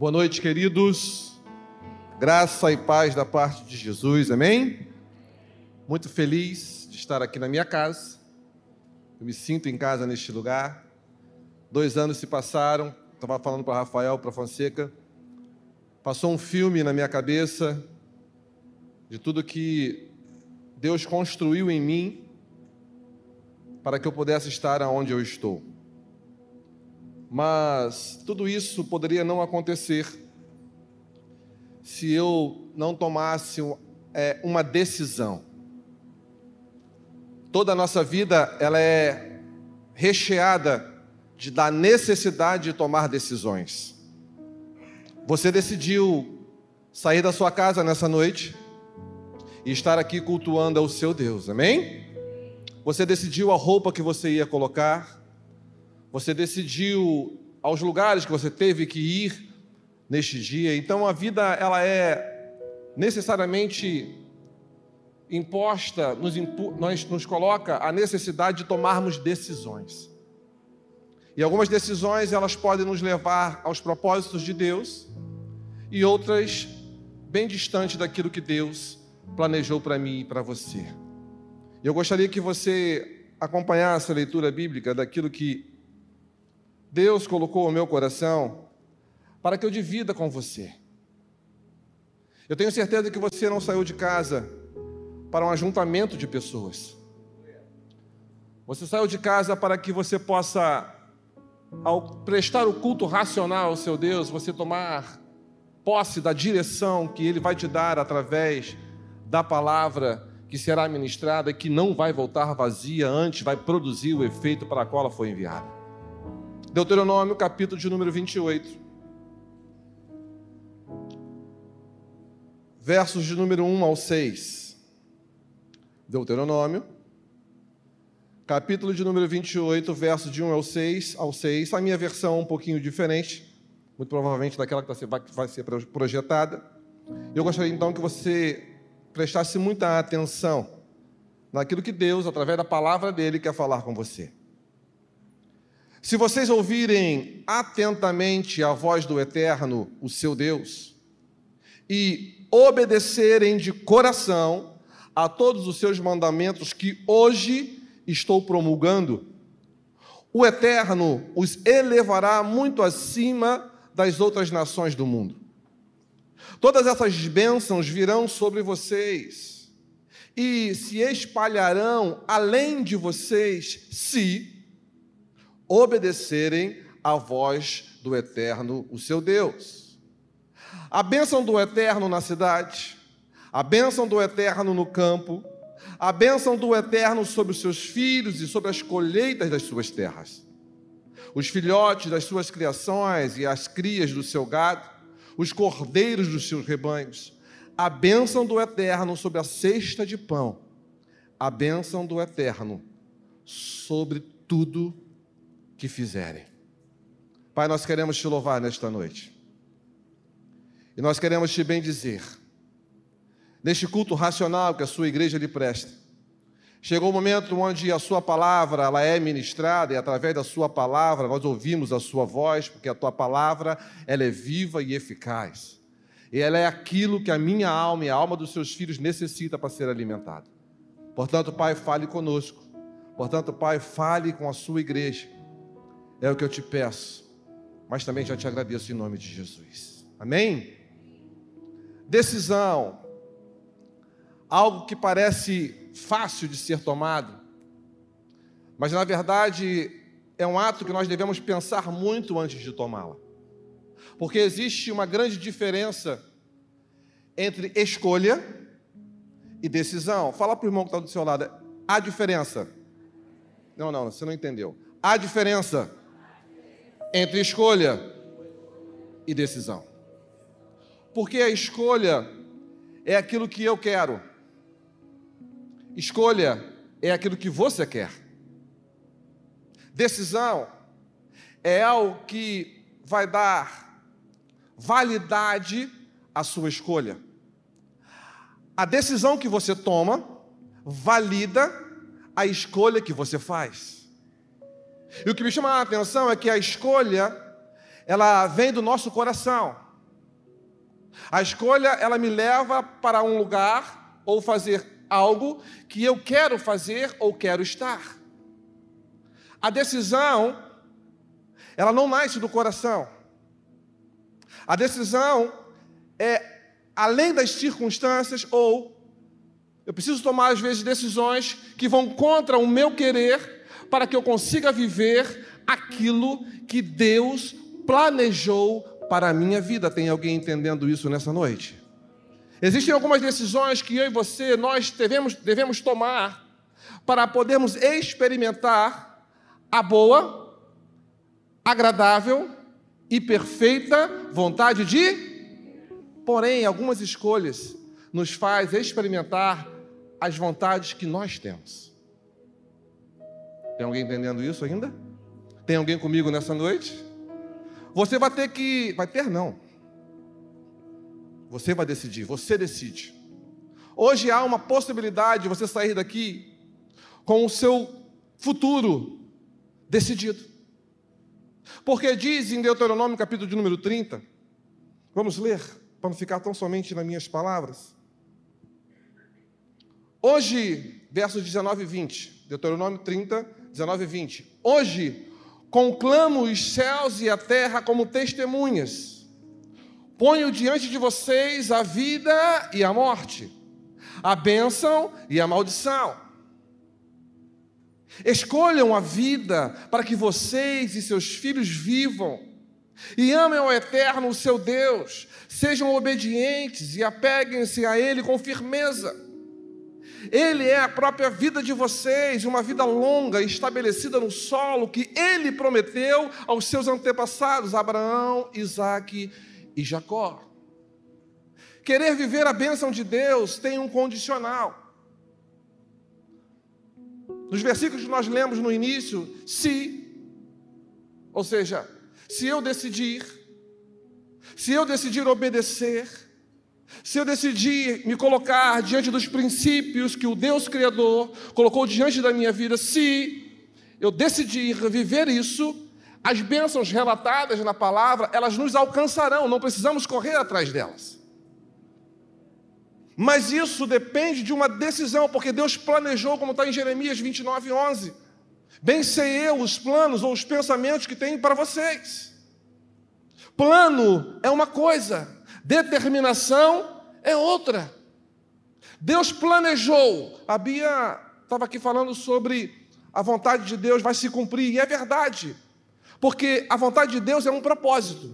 Boa noite, queridos. Graça e paz da parte de Jesus, amém? Muito feliz de estar aqui na minha casa. Eu me sinto em casa neste lugar. Dois anos se passaram. Estava falando para Rafael, para Fonseca. Passou um filme na minha cabeça de tudo que Deus construiu em mim para que eu pudesse estar aonde eu estou. Mas tudo isso poderia não acontecer se eu não tomasse é, uma decisão. Toda a nossa vida ela é recheada de, da necessidade de tomar decisões. Você decidiu sair da sua casa nessa noite e estar aqui cultuando ao seu Deus, amém? Você decidiu a roupa que você ia colocar, você decidiu aos lugares que você teve que ir neste dia. Então a vida ela é necessariamente imposta, nos, impu, nós, nos coloca a necessidade de tomarmos decisões. E algumas decisões elas podem nos levar aos propósitos de Deus e outras bem distante daquilo que Deus planejou para mim e para você. Eu gostaria que você acompanhasse a leitura bíblica daquilo que Deus colocou no meu coração para que eu divida com você. Eu tenho certeza que você não saiu de casa para um ajuntamento de pessoas. Você saiu de casa para que você possa, ao prestar o culto racional ao seu Deus, você tomar posse da direção que Ele vai te dar através da palavra que será ministrada e que não vai voltar vazia, antes vai produzir o efeito para a qual ela foi enviada. Deuteronômio, capítulo de número 28. Versos de número 1 ao 6. Deuteronômio, capítulo de número 28, versos de 1 ao 6, ao 6. A minha versão é um pouquinho diferente, muito provavelmente daquela que vai ser projetada. Eu gostaria então que você prestasse muita atenção naquilo que Deus, através da palavra dele, quer falar com você. Se vocês ouvirem atentamente a voz do Eterno, o seu Deus, e obedecerem de coração a todos os seus mandamentos que hoje estou promulgando, o Eterno os elevará muito acima das outras nações do mundo. Todas essas bênçãos virão sobre vocês e se espalharão além de vocês, se obedecerem à voz do Eterno, o seu Deus. A bênção do Eterno na cidade, a bênção do Eterno no campo, a bênção do Eterno sobre os seus filhos e sobre as colheitas das suas terras. Os filhotes das suas criações e as crias do seu gado, os cordeiros dos seus rebanhos, a bênção do Eterno sobre a cesta de pão, a bênção do Eterno sobre tudo que fizerem. Pai, nós queremos te louvar nesta noite. E nós queremos te bendizer. Neste culto racional que a sua igreja lhe presta. Chegou o momento onde a sua palavra ela é ministrada e através da sua palavra nós ouvimos a sua voz, porque a tua palavra ela é viva e eficaz. E ela é aquilo que a minha alma e a alma dos seus filhos necessita para ser alimentada. Portanto, Pai, fale conosco. Portanto, Pai, fale com a sua igreja. É o que eu te peço, mas também já te agradeço em nome de Jesus. Amém? Decisão. Algo que parece fácil de ser tomado, mas na verdade é um ato que nós devemos pensar muito antes de tomá-la. Porque existe uma grande diferença entre escolha e decisão. Fala para o irmão que está do seu lado. Há diferença. Não, não, você não entendeu. Há diferença entre escolha e decisão. Porque a escolha é aquilo que eu quero. Escolha é aquilo que você quer. Decisão é algo que vai dar validade à sua escolha. A decisão que você toma valida a escolha que você faz. E o que me chama a atenção é que a escolha, ela vem do nosso coração. A escolha, ela me leva para um lugar ou fazer algo que eu quero fazer ou quero estar. A decisão, ela não nasce do coração. A decisão é além das circunstâncias ou eu preciso tomar às vezes decisões que vão contra o meu querer para que eu consiga viver aquilo que Deus planejou para a minha vida. Tem alguém entendendo isso nessa noite? Existem algumas decisões que eu e você nós devemos, devemos tomar para podermos experimentar a boa, agradável e perfeita vontade de. Porém, algumas escolhas nos faz experimentar as vontades que nós temos. Tem alguém entendendo isso ainda? Tem alguém comigo nessa noite? Você vai ter que. Vai ter, não. Você vai decidir, você decide. Hoje há uma possibilidade de você sair daqui com o seu futuro decidido. Porque diz em Deuteronômio, capítulo de número 30, vamos ler, para não ficar tão somente nas minhas palavras. Hoje, versos 19 e 20, Deuteronômio 30, 19 e 20. Hoje conclamo os céus e a terra como testemunhas. Ponho diante de vocês a vida e a morte, a bênção e a maldição. Escolham a vida para que vocês e seus filhos vivam e amem ao eterno, o seu Deus. Sejam obedientes e apeguem-se a Ele com firmeza. Ele é a própria vida de vocês, uma vida longa, estabelecida no solo que ele prometeu aos seus antepassados, Abraão, Isaque e Jacó. Querer viver a bênção de Deus tem um condicional. Nos versículos que nós lemos no início, se, ou seja, se eu decidir, se eu decidir obedecer, se eu decidir me colocar diante dos princípios que o Deus Criador colocou diante da minha vida, se eu decidir viver isso, as bênçãos relatadas na palavra, elas nos alcançarão, não precisamos correr atrás delas. Mas isso depende de uma decisão, porque Deus planejou, como está em Jeremias 29, 11. Bem sei eu os planos ou os pensamentos que tenho para vocês. Plano é uma coisa, Determinação é outra. Deus planejou. A Bia estava aqui falando sobre a vontade de Deus vai se cumprir, e é verdade, porque a vontade de Deus é um propósito,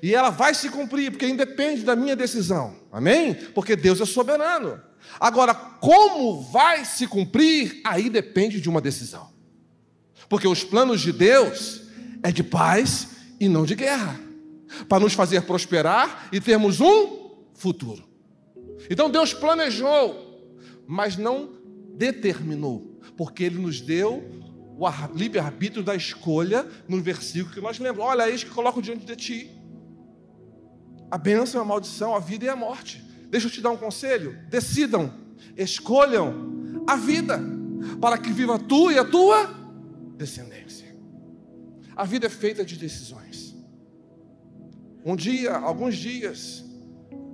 e ela vai se cumprir, porque independe da minha decisão, amém? Porque Deus é soberano. Agora, como vai se cumprir, aí depende de uma decisão, porque os planos de Deus é de paz e não de guerra para nos fazer prosperar e termos um futuro. Então Deus planejou, mas não determinou, porque Ele nos deu o livre-arbítrio da escolha no versículo que nós lembramos. Olha, eis que coloco diante de ti a bênção e a maldição, a vida e a morte. Deixa eu te dar um conselho: decidam, escolham a vida, para que viva tu e a tua descendência. A vida é feita de decisões. Um dia, alguns dias,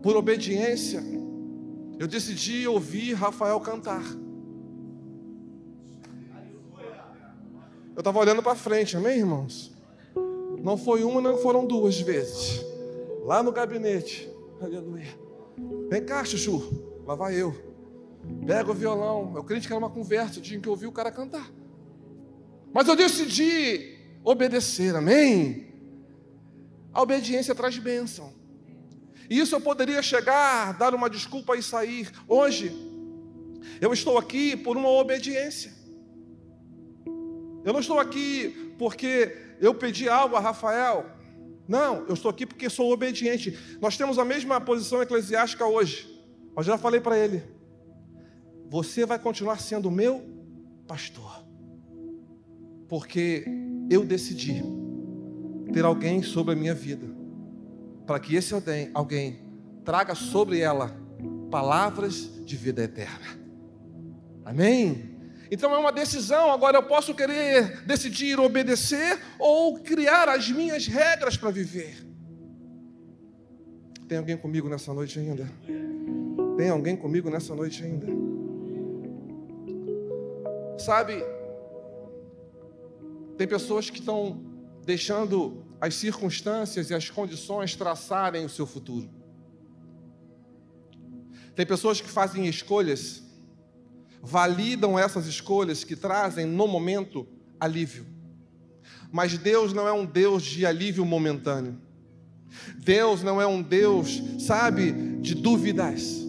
por obediência, eu decidi ouvir Rafael cantar. Eu estava olhando para frente, amém, irmãos? Não foi uma, não foram duas vezes. Lá no gabinete, aleluia. Vem cá, Chuchu, lá vai eu. Pega o violão. Eu creio que era uma conversa, tinha que ouvir o cara cantar. Mas eu decidi obedecer, amém? A obediência traz bênção. E isso eu poderia chegar, dar uma desculpa e sair. Hoje, eu estou aqui por uma obediência. Eu não estou aqui porque eu pedi algo a Rafael. Não, eu estou aqui porque sou obediente. Nós temos a mesma posição eclesiástica hoje. Mas já falei para ele: você vai continuar sendo meu pastor. Porque eu decidi ter alguém sobre a minha vida, para que esse alguém, traga sobre ela palavras de vida eterna. Amém? Então é uma decisão. Agora eu posso querer decidir obedecer ou criar as minhas regras para viver. Tem alguém comigo nessa noite ainda? Tem alguém comigo nessa noite ainda? Sabe, tem pessoas que estão deixando as circunstâncias e as condições traçarem o seu futuro. Tem pessoas que fazem escolhas, validam essas escolhas que trazem no momento alívio. Mas Deus não é um Deus de alívio momentâneo. Deus não é um Deus, sabe, de dúvidas.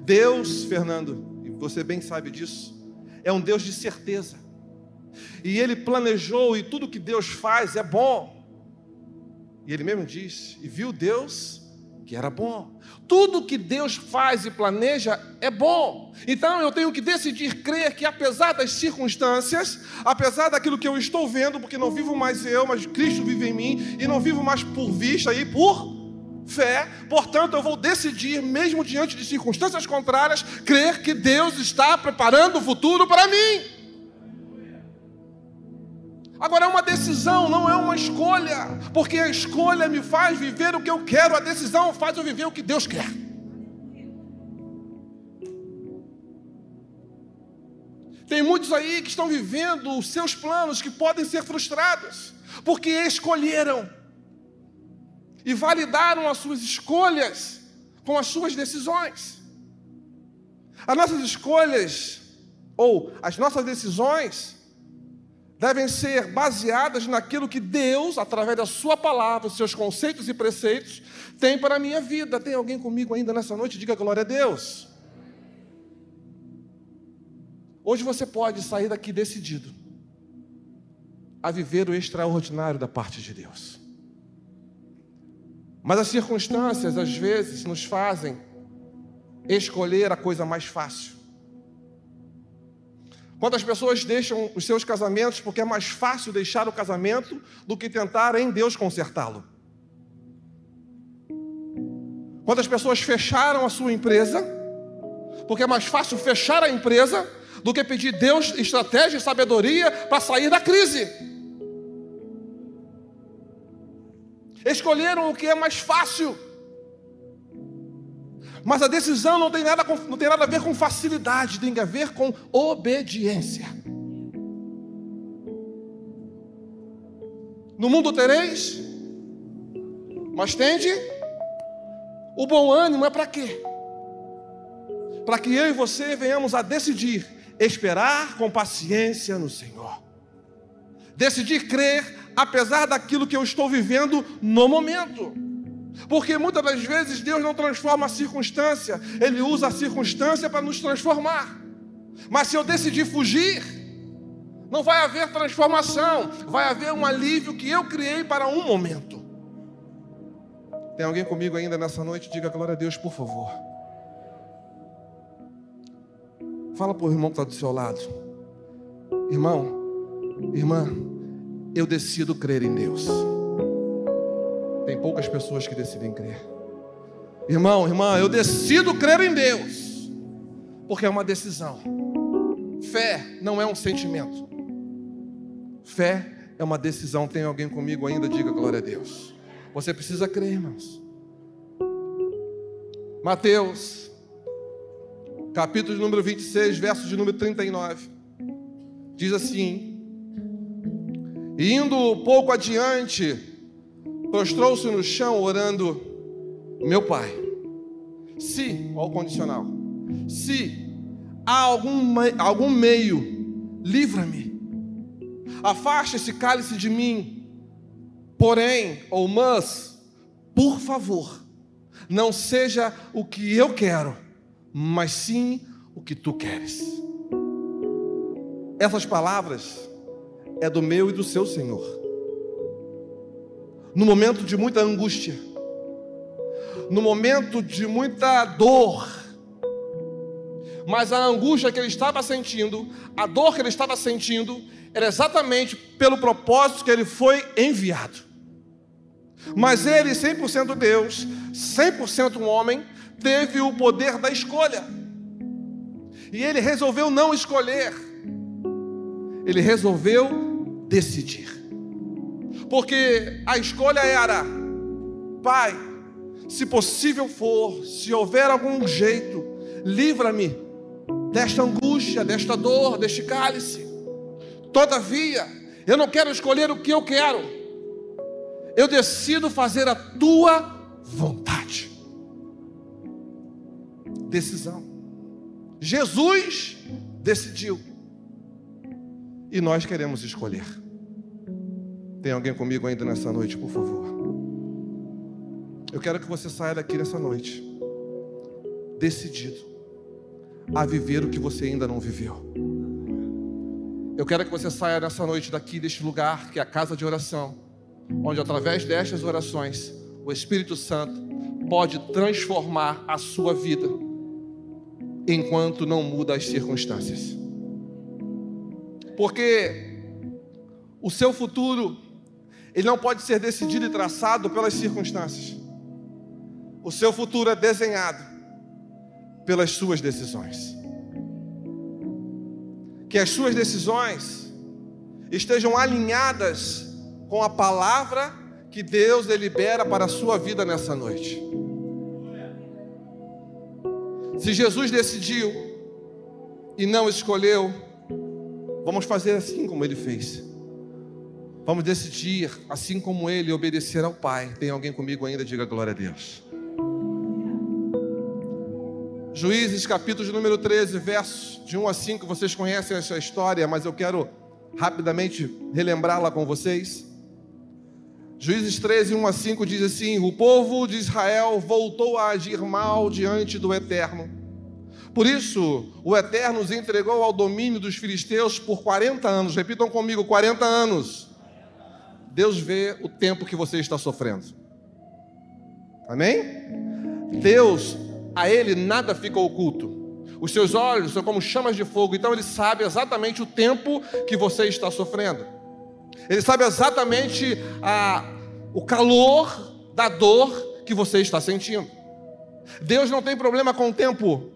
Deus, Fernando, e você bem sabe disso, é um Deus de certeza. E ele planejou, e tudo que Deus faz é bom. E ele mesmo diz: e viu Deus que era bom. Tudo que Deus faz e planeja é bom. Então eu tenho que decidir crer que, apesar das circunstâncias, apesar daquilo que eu estou vendo, porque não vivo mais eu, mas Cristo vive em mim, e não vivo mais por vista e por fé, portanto eu vou decidir, mesmo diante de circunstâncias contrárias, crer que Deus está preparando o futuro para mim. Agora é uma decisão, não é uma escolha, porque a escolha me faz viver o que eu quero, a decisão faz eu viver o que Deus quer. Tem muitos aí que estão vivendo os seus planos que podem ser frustrados, porque escolheram e validaram as suas escolhas com as suas decisões. As nossas escolhas, ou as nossas decisões, devem ser baseadas naquilo que Deus, através da Sua palavra, seus conceitos e preceitos, tem para a minha vida. Tem alguém comigo ainda nessa noite? Diga glória a Deus. Hoje você pode sair daqui decidido a viver o extraordinário da parte de Deus. Mas as circunstâncias, às vezes, nos fazem escolher a coisa mais fácil. Quantas pessoas deixam os seus casamentos porque é mais fácil deixar o casamento do que tentar em Deus consertá-lo? Quantas pessoas fecharam a sua empresa porque é mais fácil fechar a empresa do que pedir Deus estratégia e sabedoria para sair da crise? Escolheram o que é mais fácil. Mas a decisão não tem, nada com, não tem nada a ver com facilidade, tem a ver com obediência. No mundo tereis, mas tende o bom ânimo é para quê? Para que eu e você venhamos a decidir esperar com paciência no Senhor. Decidir crer apesar daquilo que eu estou vivendo no momento. Porque muitas das vezes Deus não transforma a circunstância, Ele usa a circunstância para nos transformar. Mas se eu decidir fugir, não vai haver transformação, vai haver um alívio que eu criei para um momento. Tem alguém comigo ainda nessa noite? Diga glória a Deus, por favor. Fala para o irmão que está do seu lado. Irmão, irmã, eu decido crer em Deus. Tem poucas pessoas que decidem crer. Irmão, irmã, eu decido crer em Deus, porque é uma decisão. Fé não é um sentimento. Fé é uma decisão. Tem alguém comigo ainda? Diga glória a Deus. Você precisa crer, irmãos. Mateus, capítulo número 26, verso de número 39. Diz assim: Indo pouco adiante, prostrou-se no chão orando: Meu pai, se, olha o condicional, se há algum, algum meio, livra-me, afaste esse cálice de mim, porém, ou mas, por favor, não seja o que eu quero, mas sim o que tu queres. Essas palavras é do meu e do seu Senhor no momento de muita angústia, no momento de muita dor. Mas a angústia que ele estava sentindo, a dor que ele estava sentindo, era exatamente pelo propósito que ele foi enviado. Mas ele, 100% Deus, 100% homem, teve o poder da escolha. E ele resolveu não escolher, ele resolveu decidir. Porque a escolha era: Pai, se possível for, se houver algum jeito, livra-me desta angústia, desta dor, deste cálice. Todavia, eu não quero escolher o que eu quero, eu decido fazer a tua vontade. Decisão. Jesus decidiu, e nós queremos escolher. Tem alguém comigo ainda nessa noite, por favor? Eu quero que você saia daqui nessa noite, decidido a viver o que você ainda não viveu. Eu quero que você saia nessa noite daqui deste lugar, que é a casa de oração, onde através destas orações, o Espírito Santo pode transformar a sua vida, enquanto não muda as circunstâncias. Porque o seu futuro, ele não pode ser decidido e traçado pelas circunstâncias. O seu futuro é desenhado pelas suas decisões. Que as suas decisões estejam alinhadas com a palavra que Deus delibera para a sua vida nessa noite. Se Jesus decidiu e não escolheu, vamos fazer assim como ele fez. Vamos decidir, assim como ele, obedecer ao Pai. Tem alguém comigo ainda? Diga glória a Deus. Juízes, capítulo número 13, versos de 1 a 5. Vocês conhecem essa história, mas eu quero rapidamente relembrá-la com vocês. Juízes 13, 1 a 5 diz assim: O povo de Israel voltou a agir mal diante do Eterno. Por isso, o Eterno os entregou ao domínio dos filisteus por 40 anos. Repitam comigo: 40 anos. Deus vê o tempo que você está sofrendo. Amém? Deus a ele nada fica oculto. Os seus olhos são como chamas de fogo, então ele sabe exatamente o tempo que você está sofrendo. Ele sabe exatamente a, o calor da dor que você está sentindo. Deus não tem problema com o tempo.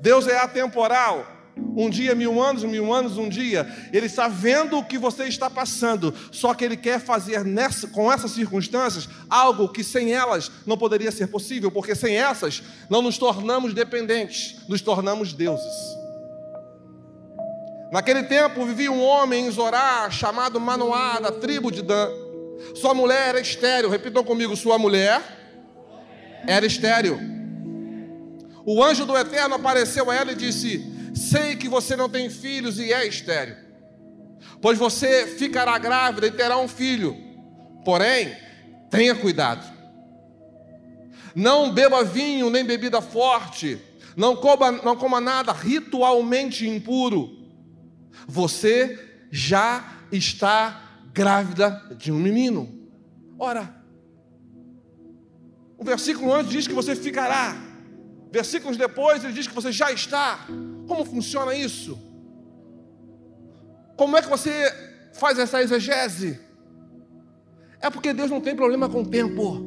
Deus é atemporal. Um dia, mil anos, mil anos, um dia. Ele está vendo o que você está passando. Só que ele quer fazer nessa, com essas circunstâncias algo que sem elas não poderia ser possível, porque sem essas não nos tornamos dependentes, nos tornamos deuses. Naquele tempo vivia um homem em Zorá chamado Manoá, da tribo de Dan. Sua mulher era estéreo. Repitam comigo: sua mulher era estéreo. O anjo do Eterno apareceu a ela e disse: Sei que você não tem filhos e é estéreo, pois você ficará grávida e terá um filho. Porém, tenha cuidado. Não beba vinho nem bebida forte, não coma, não coma nada ritualmente impuro. Você já está grávida de um menino. Ora, o versículo antes diz que você ficará. Versículos depois ele diz que você já está. Como funciona isso? Como é que você faz essa exegese? É porque Deus não tem problema com o tempo.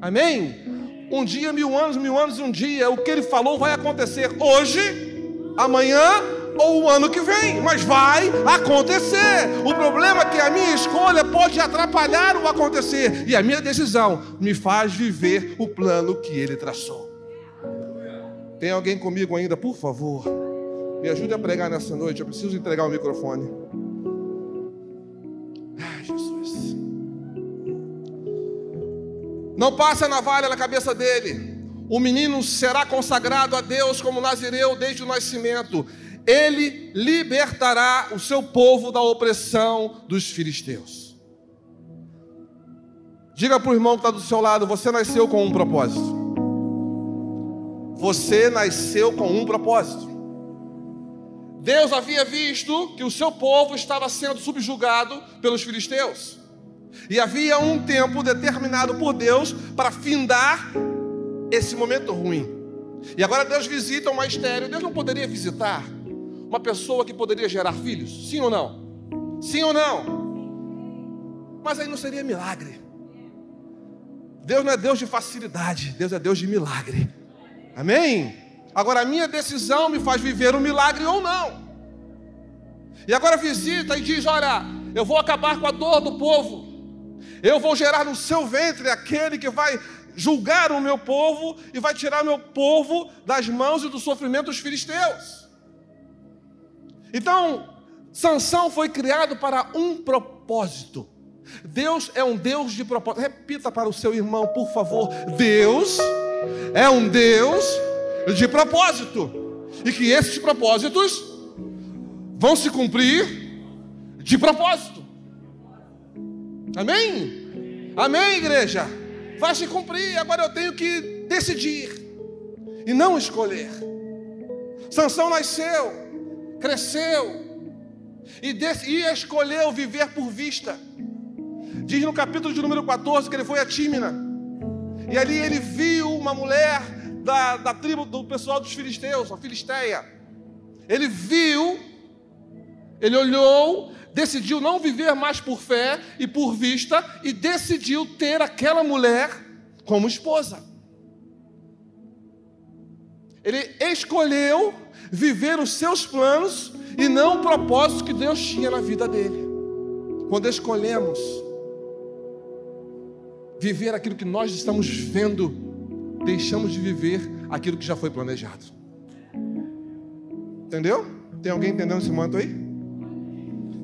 Amém? Um dia, mil anos, mil anos, um dia. O que Ele falou vai acontecer hoje, amanhã ou o ano que vem, mas vai acontecer. O problema é que a minha escolha pode atrapalhar o acontecer e a minha decisão me faz viver o plano que Ele traçou. Tem alguém comigo ainda, por favor? Me ajude a pregar nessa noite. Eu preciso entregar o microfone. Ai, Jesus. Não passe a navalha na cabeça dele. O menino será consagrado a Deus como nazireu desde o nascimento. Ele libertará o seu povo da opressão dos filisteus. Diga para o irmão que está do seu lado: você nasceu com um propósito. Você nasceu com um propósito. Deus havia visto que o seu povo estava sendo subjugado pelos filisteus. E havia um tempo determinado por Deus para findar esse momento ruim. E agora Deus visita uma estéreo. Deus não poderia visitar uma pessoa que poderia gerar filhos? Sim ou não? Sim ou não? Mas aí não seria milagre. Deus não é Deus de facilidade, Deus é Deus de milagre. Amém? Agora a minha decisão me faz viver um milagre ou não. E agora visita e diz: Olha, eu vou acabar com a dor do povo. Eu vou gerar no seu ventre aquele que vai julgar o meu povo e vai tirar o meu povo das mãos e do sofrimento dos filisteus. Então, Sansão foi criado para um propósito. Deus é um Deus de propósito. Repita para o seu irmão, por favor. Deus é um Deus de propósito. E que esses propósitos vão se cumprir de propósito. Amém? Amém, igreja? Vai se cumprir. Agora eu tenho que decidir e não escolher. Sansão nasceu, cresceu e, e escolheu viver por vista. Diz no capítulo de número 14 que ele foi a Tímina. E ali ele viu uma mulher da, da tribo do pessoal dos filisteus, a Filisteia. Ele viu, ele olhou, decidiu não viver mais por fé e por vista, e decidiu ter aquela mulher como esposa. Ele escolheu viver os seus planos e não o propósito que Deus tinha na vida dele. Quando escolhemos viver aquilo que nós estamos vendo, deixamos de viver aquilo que já foi planejado. Entendeu? Tem alguém entendendo esse momento aí?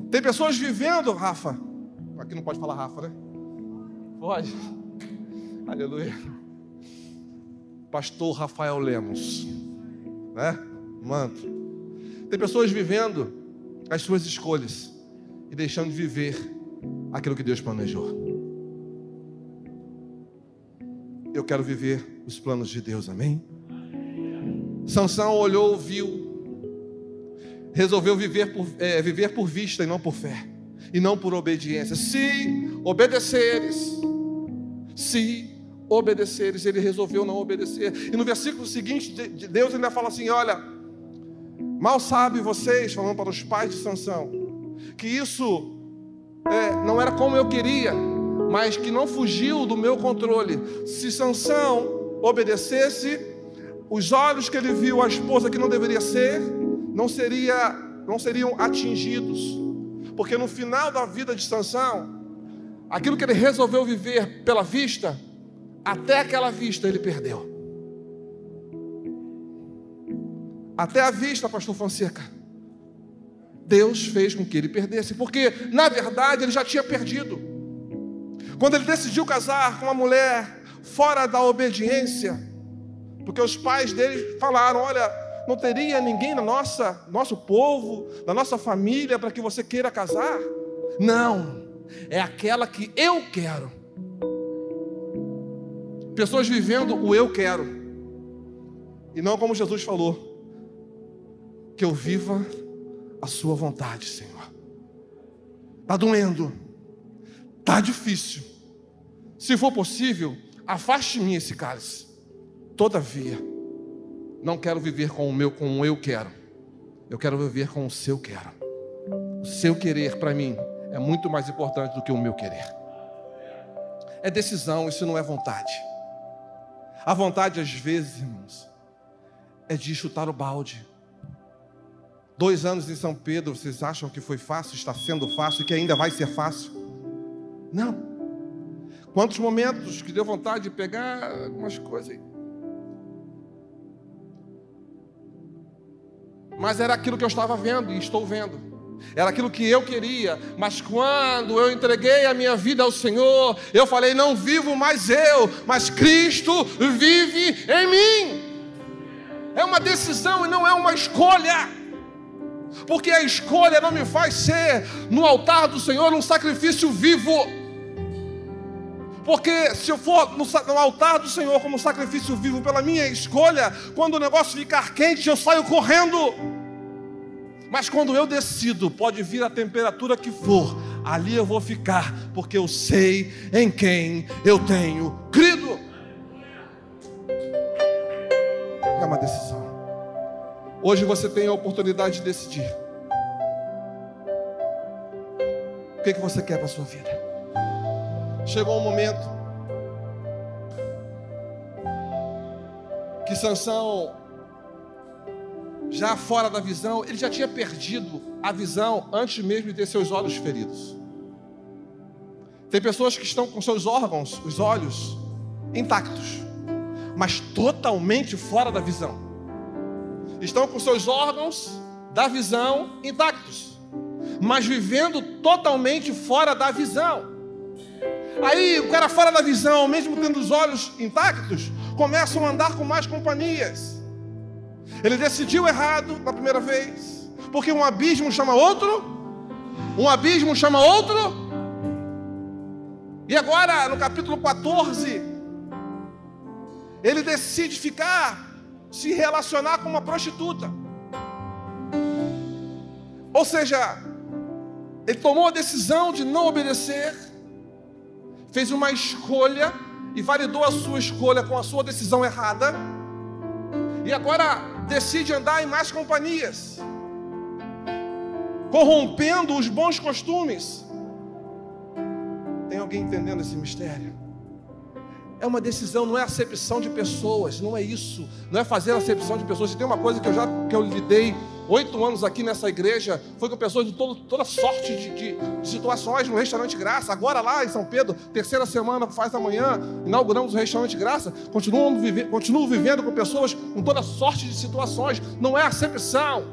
Tem pessoas vivendo, Rafa. Aqui não pode falar Rafa, né? Pode. Aleluia. Pastor Rafael Lemos, né? Manto. Tem pessoas vivendo as suas escolhas e deixando de viver aquilo que Deus planejou. Eu quero viver os planos de Deus, amém? Sansão olhou, viu, resolveu viver por, é, viver por vista e não por fé, e não por obediência. Se obedeceres, se obedeceres, ele resolveu não obedecer. E no versículo seguinte, Deus ainda fala assim: Olha, mal sabe vocês, falando para os pais de Sansão, que isso é, não era como eu queria mas que não fugiu do meu controle. Se Sansão obedecesse, os olhos que ele viu a esposa que não deveria ser, não seria, não seriam atingidos. Porque no final da vida de Sansão, aquilo que ele resolveu viver pela vista, até aquela vista ele perdeu. Até a vista, pastor Fonseca. Deus fez com que ele perdesse, porque na verdade ele já tinha perdido. Quando ele decidiu casar com uma mulher fora da obediência, porque os pais dele falaram: Olha, não teria ninguém na nossa, nosso povo, na nossa família, para que você queira casar? Não, é aquela que eu quero. Pessoas vivendo o eu quero, e não como Jesus falou, que eu viva a Sua vontade, Senhor. Está doendo, está difícil, se for possível, afaste de mim esse cálice. Todavia, não quero viver com o meu, com o eu quero. Eu quero viver com o seu quero. O seu querer para mim é muito mais importante do que o meu querer. É decisão, isso não é vontade. A vontade, às vezes, irmãos, é de chutar o balde. Dois anos em São Pedro, vocês acham que foi fácil, está sendo fácil e que ainda vai ser fácil? Não. Quantos momentos que deu vontade de pegar algumas coisas. Mas era aquilo que eu estava vendo e estou vendo. Era aquilo que eu queria, mas quando eu entreguei a minha vida ao Senhor, eu falei: não vivo mais eu, mas Cristo vive em mim. É uma decisão e não é uma escolha, porque a escolha não me faz ser no altar do Senhor um sacrifício vivo. Porque se eu for no, no, altar do Senhor como sacrifício vivo pela minha escolha, quando o negócio ficar quente, eu saio correndo. Mas quando eu decido, pode vir a temperatura que for, ali eu vou ficar, porque eu sei em quem eu tenho crido. É uma decisão. Hoje você tem a oportunidade de decidir. O que, que você quer para a sua vida? Chegou um momento que Sansão, já fora da visão, ele já tinha perdido a visão antes mesmo de ter seus olhos feridos. Tem pessoas que estão com seus órgãos, os olhos, intactos, mas totalmente fora da visão. Estão com seus órgãos da visão intactos, mas vivendo totalmente fora da visão. Aí o cara fora da visão, mesmo tendo os olhos intactos, começam a andar com mais companhias. Ele decidiu errado na primeira vez, porque um abismo chama outro, um abismo chama outro. E agora, no capítulo 14, ele decide ficar, se relacionar com uma prostituta. Ou seja, ele tomou a decisão de não obedecer, fez uma escolha e validou a sua escolha com a sua decisão errada, e agora decide andar em mais companhias, corrompendo os bons costumes. Tem alguém entendendo esse mistério? É uma decisão, não é acepção de pessoas, não é isso, não é fazer acepção de pessoas. E tem uma coisa que eu já que eu lidei oito anos aqui nessa igreja, foi com pessoas de todo, toda sorte de, de, de, situações no restaurante Graça. Agora lá em São Pedro, terceira semana faz amanhã, inauguramos o restaurante Graça. Continuo, vive, continuo vivendo com pessoas com toda sorte de situações. Não é acepção,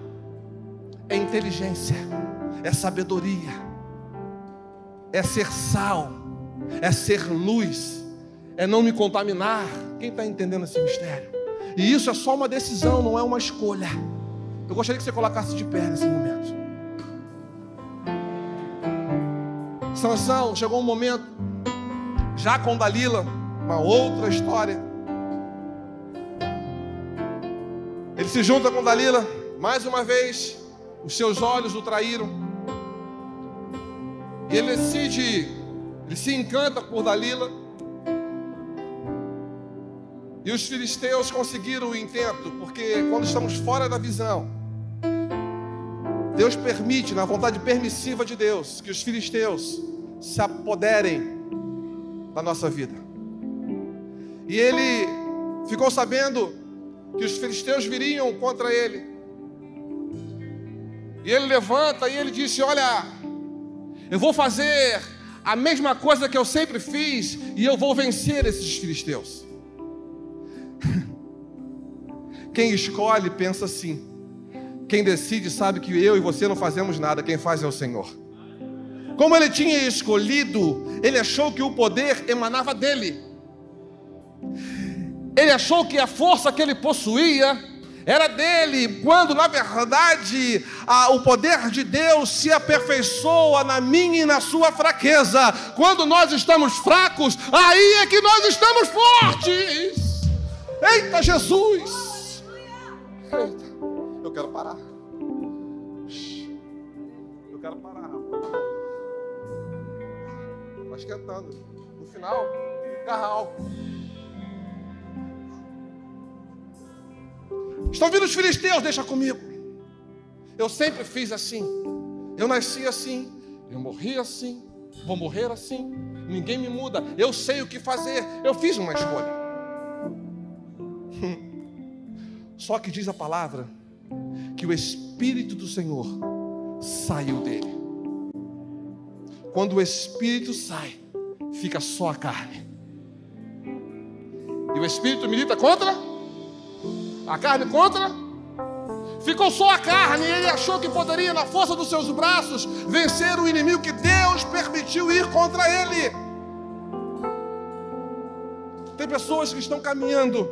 é inteligência, é sabedoria, é ser sal, é ser luz é não me contaminar. Quem está entendendo esse mistério? E isso é só uma decisão, não é uma escolha. Eu gostaria que você colocasse de pé nesse momento. Sansão, chegou um momento, já com Dalila, uma outra história. Ele se junta com Dalila, mais uma vez, os seus olhos o traíram. E ele decide, ele se encanta por Dalila. E os filisteus conseguiram o intento, porque quando estamos fora da visão, Deus permite, na vontade permissiva de Deus, que os filisteus se apoderem da nossa vida. E ele ficou sabendo que os filisteus viriam contra ele. E ele levanta e ele disse: Olha, eu vou fazer a mesma coisa que eu sempre fiz e eu vou vencer esses filisteus. Quem escolhe pensa assim. Quem decide sabe que eu e você não fazemos nada, quem faz é o Senhor. Como ele tinha escolhido, ele achou que o poder emanava dele. Ele achou que a força que ele possuía era dele, quando na verdade a, o poder de Deus se aperfeiçoa na minha e na sua fraqueza. Quando nós estamos fracos, aí é que nós estamos fortes. Eita Jesus! Eita, eu quero parar. Eu quero parar. Vai esquentando. No final, carral. Estão vindo os filisteus, deixa comigo. Eu sempre fiz assim. Eu nasci assim. Eu morri assim. Vou morrer assim. Ninguém me muda. Eu sei o que fazer. Eu fiz uma escolha. Só que diz a palavra que o Espírito do Senhor saiu dele. Quando o Espírito sai, fica só a carne. E o Espírito milita contra? A carne contra? Ficou só a carne e ele achou que poderia, na força dos seus braços, vencer o inimigo que Deus permitiu ir contra ele. Tem pessoas que estão caminhando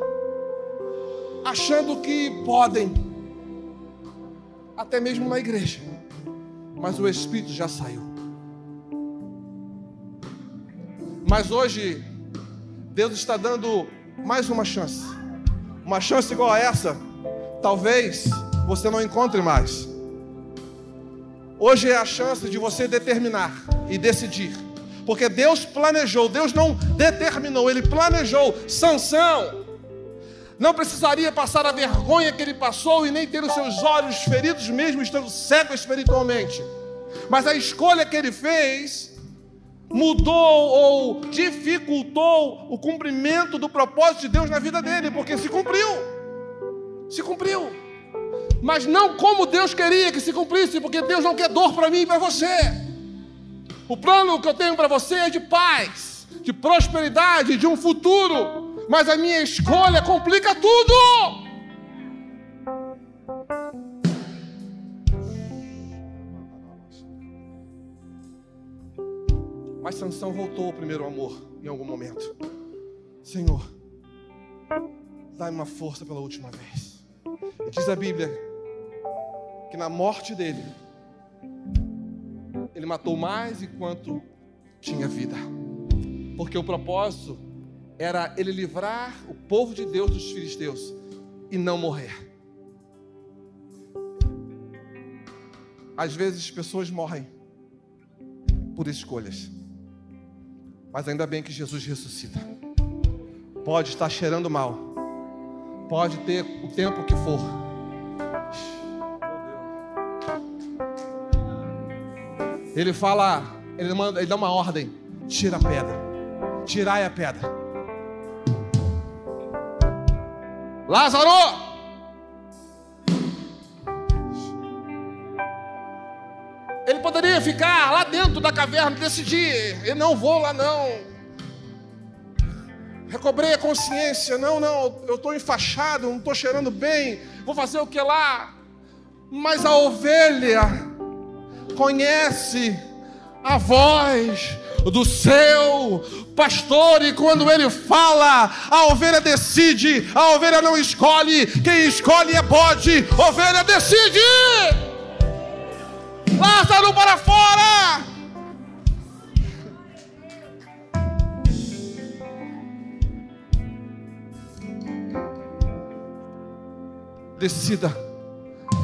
achando que podem, até mesmo na igreja, mas o Espírito já saiu. Mas hoje, Deus está dando mais uma chance, uma chance igual a essa, talvez você não encontre mais. Hoje é a chance de você determinar e decidir. Porque Deus planejou, Deus não determinou, Ele planejou. Sansão não precisaria passar a vergonha que ele passou e nem ter os seus olhos feridos, mesmo estando cego espiritualmente. Mas a escolha que ele fez mudou ou dificultou o cumprimento do propósito de Deus na vida dele, porque se cumpriu. Se cumpriu. Mas não como Deus queria que se cumprisse, porque Deus não quer dor para mim e para você. O plano que eu tenho para você é de paz de prosperidade, de um futuro, mas a minha escolha complica tudo. Mas Sansão voltou ao primeiro amor em algum momento. Senhor, dá-me uma força pela última vez. E diz a Bíblia que na morte dele, ele matou mais enquanto tinha vida. Porque o propósito era ele livrar o povo de Deus dos filisteus e não morrer. Às vezes pessoas morrem por escolhas. Mas ainda bem que Jesus ressuscita. Pode estar cheirando mal. Pode ter o tempo que for. Ele fala, ele, manda, ele dá uma ordem: tira a pedra, tirai a pedra. Lázaro! Ele poderia ficar lá dentro da caverna e decidir: eu não vou lá não. Recobrei a consciência, não, não, eu estou enfaixado, não estou cheirando bem, vou fazer o que lá? Mas a ovelha conhece a voz do seu pastor, e quando ele fala, a ovelha decide, a ovelha não escolhe, quem escolhe é bode, ovelha decide. Lázaro para fora! Decida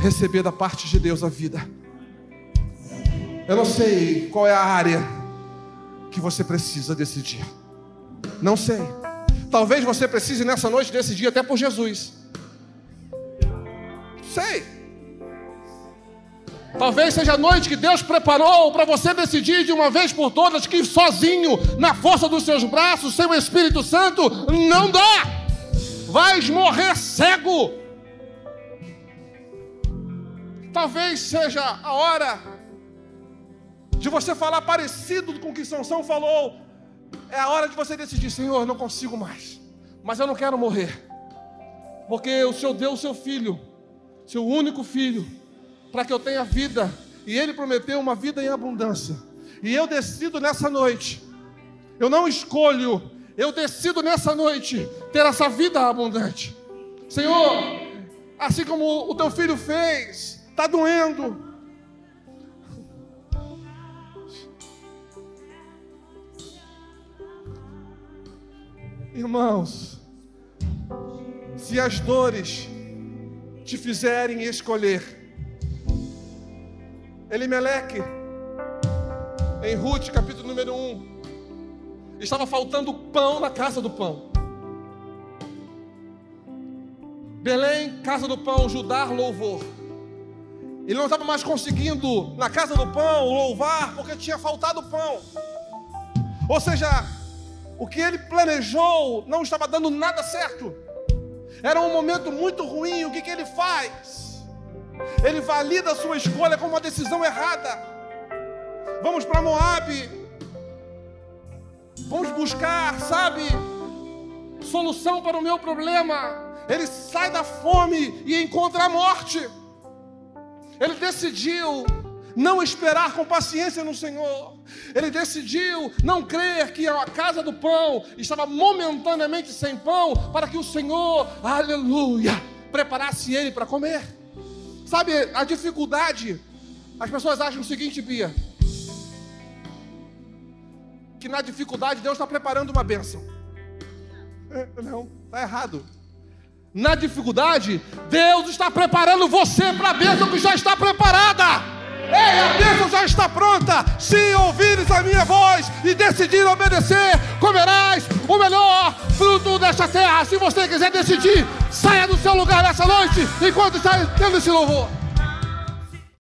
receber da parte de Deus a vida. Eu não sei qual é a área que você precisa decidir. Não sei. Talvez você precise nessa noite decidir até por Jesus. Sei. Talvez seja a noite que Deus preparou para você decidir de uma vez por todas que sozinho, na força dos seus braços, sem o Espírito Santo, não dá. Vais morrer cego. Talvez seja a hora de você falar parecido com o que Sansão falou. É a hora de você decidir, Senhor, não consigo mais. Mas eu não quero morrer. Porque o Senhor deu o seu filho, seu único filho para que eu tenha vida. E Ele prometeu uma vida em abundância. E eu decido nessa noite. Eu não escolho, eu decido nessa noite ter essa vida abundante. Senhor, assim como o teu filho fez, está doendo. Irmãos, se as dores te fizerem escolher, Elimeleque, em Ruth, capítulo número 1, estava faltando pão na casa do pão. Belém, casa do pão, Judá, louvor. Ele não estava mais conseguindo, na casa do pão, louvar, porque tinha faltado pão. Ou seja, o que ele planejou não estava dando nada certo. Era um momento muito ruim. O que, que ele faz? Ele valida a sua escolha como uma decisão errada. Vamos para Moab. Vamos buscar, sabe, solução para o meu problema. Ele sai da fome e encontra a morte. Ele decidiu não esperar com paciência no Senhor. Ele decidiu não crer que a casa do pão estava momentaneamente sem pão, para que o Senhor, aleluia, preparasse ele para comer. Sabe, a dificuldade, as pessoas acham o seguinte, Bia, que na dificuldade Deus está preparando uma bênção. Não, está errado. Na dificuldade, Deus está preparando você para a bênção que já está preparada. Ei, a bênção já está pronta. Se ouvires a minha voz e decidir obedecer, comerás o melhor fruto desta terra. Se você quiser decidir, saia do seu lugar nessa noite enquanto está tendo esse louvor.